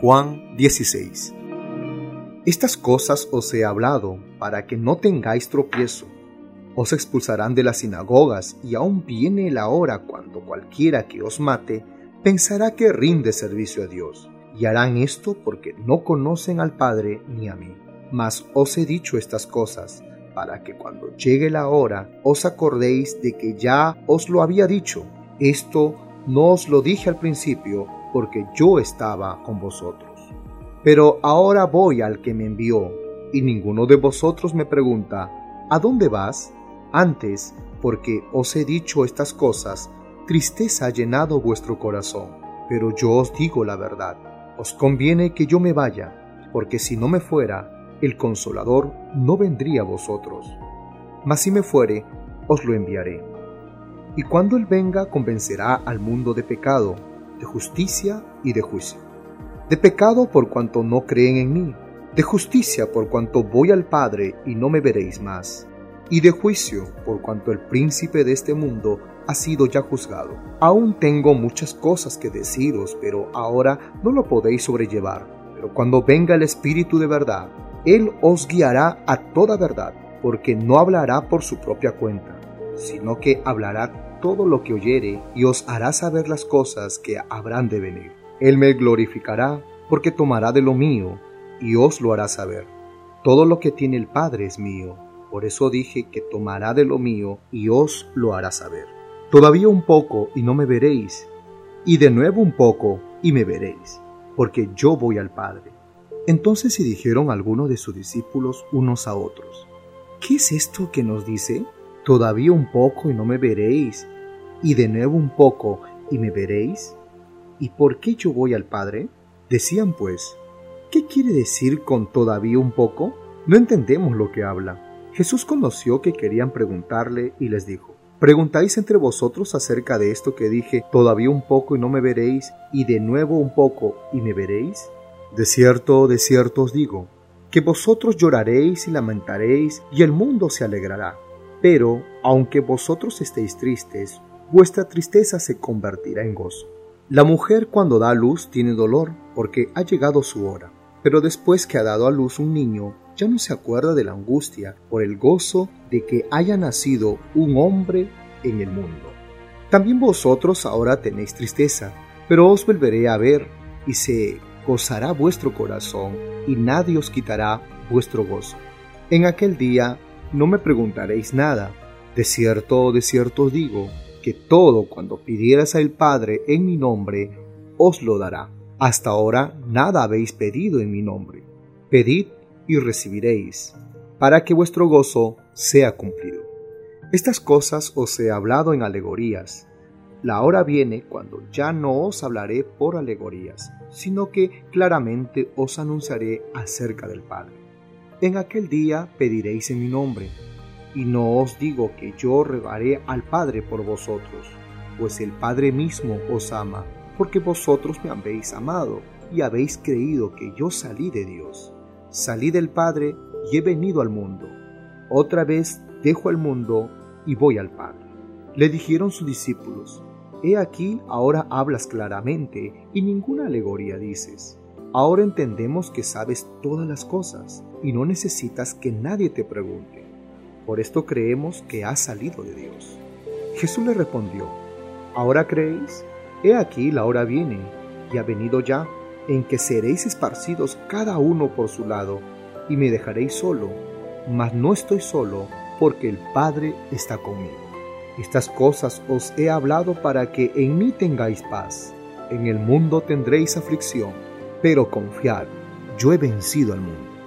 Juan 16 Estas cosas os he hablado para que no tengáis tropiezo. Os expulsarán de las sinagogas y aún viene la hora cuando cualquiera que os mate pensará que rinde servicio a Dios. Y harán esto porque no conocen al Padre ni a mí. Mas os he dicho estas cosas para que cuando llegue la hora os acordéis de que ya os lo había dicho. Esto no os lo dije al principio porque yo estaba con vosotros. Pero ahora voy al que me envió, y ninguno de vosotros me pregunta, ¿a dónde vas? Antes, porque os he dicho estas cosas, tristeza ha llenado vuestro corazón. Pero yo os digo la verdad, os conviene que yo me vaya, porque si no me fuera, el consolador no vendría a vosotros. Mas si me fuere, os lo enviaré. Y cuando Él venga, convencerá al mundo de pecado, de justicia y de juicio. De pecado por cuanto no creen en mí, de justicia por cuanto voy al Padre y no me veréis más, y de juicio por cuanto el príncipe de este mundo ha sido ya juzgado. Aún tengo muchas cosas que deciros, pero ahora no lo podéis sobrellevar. Pero cuando venga el Espíritu de verdad, Él os guiará a toda verdad, porque no hablará por su propia cuenta, sino que hablará todo lo que oyere y os hará saber las cosas que habrán de venir. Él me glorificará porque tomará de lo mío y os lo hará saber. Todo lo que tiene el Padre es mío, por eso dije que tomará de lo mío y os lo hará saber. Todavía un poco y no me veréis, y de nuevo un poco y me veréis, porque yo voy al Padre. Entonces se dijeron algunos de sus discípulos unos a otros, ¿qué es esto que nos dice? Todavía un poco y no me veréis, y de nuevo un poco y me veréis. ¿Y por qué yo voy al Padre? Decían pues, ¿qué quiere decir con todavía un poco? No entendemos lo que habla. Jesús conoció que querían preguntarle y les dijo, ¿Preguntáis entre vosotros acerca de esto que dije, todavía un poco y no me veréis, y de nuevo un poco y me veréis? De cierto, de cierto os digo, que vosotros lloraréis y lamentaréis, y el mundo se alegrará pero, aunque vosotros estéis tristes, vuestra tristeza se convertirá en gozo. La mujer cuando da a luz tiene dolor porque ha llegado su hora, pero después que ha dado a luz un niño, ya no se acuerda de la angustia por el gozo de que haya nacido un hombre en el mundo. También vosotros ahora tenéis tristeza, pero os volveré a ver y se gozará vuestro corazón y nadie os quitará vuestro gozo. En aquel día no me preguntaréis nada. De cierto, de cierto os digo, que todo cuando pidieras al Padre en mi nombre, os lo dará. Hasta ahora nada habéis pedido en mi nombre. Pedid y recibiréis, para que vuestro gozo sea cumplido. Estas cosas os he hablado en alegorías. La hora viene cuando ya no os hablaré por alegorías, sino que claramente os anunciaré acerca del Padre. En aquel día pediréis en mi nombre, y no os digo que yo regaré al Padre por vosotros, pues el Padre mismo os ama, porque vosotros me habéis amado y habéis creído que yo salí de Dios. Salí del Padre y he venido al mundo. Otra vez dejo el mundo y voy al Padre. Le dijeron sus discípulos, He aquí ahora hablas claramente y ninguna alegoría dices. Ahora entendemos que sabes todas las cosas y no necesitas que nadie te pregunte. Por esto creemos que has salido de Dios. Jesús le respondió, ¿ahora creéis? He aquí la hora viene, y ha venido ya, en que seréis esparcidos cada uno por su lado, y me dejaréis solo, mas no estoy solo, porque el Padre está conmigo. Estas cosas os he hablado para que en mí tengáis paz. En el mundo tendréis aflicción pero confiad, yo he vencido al mundo.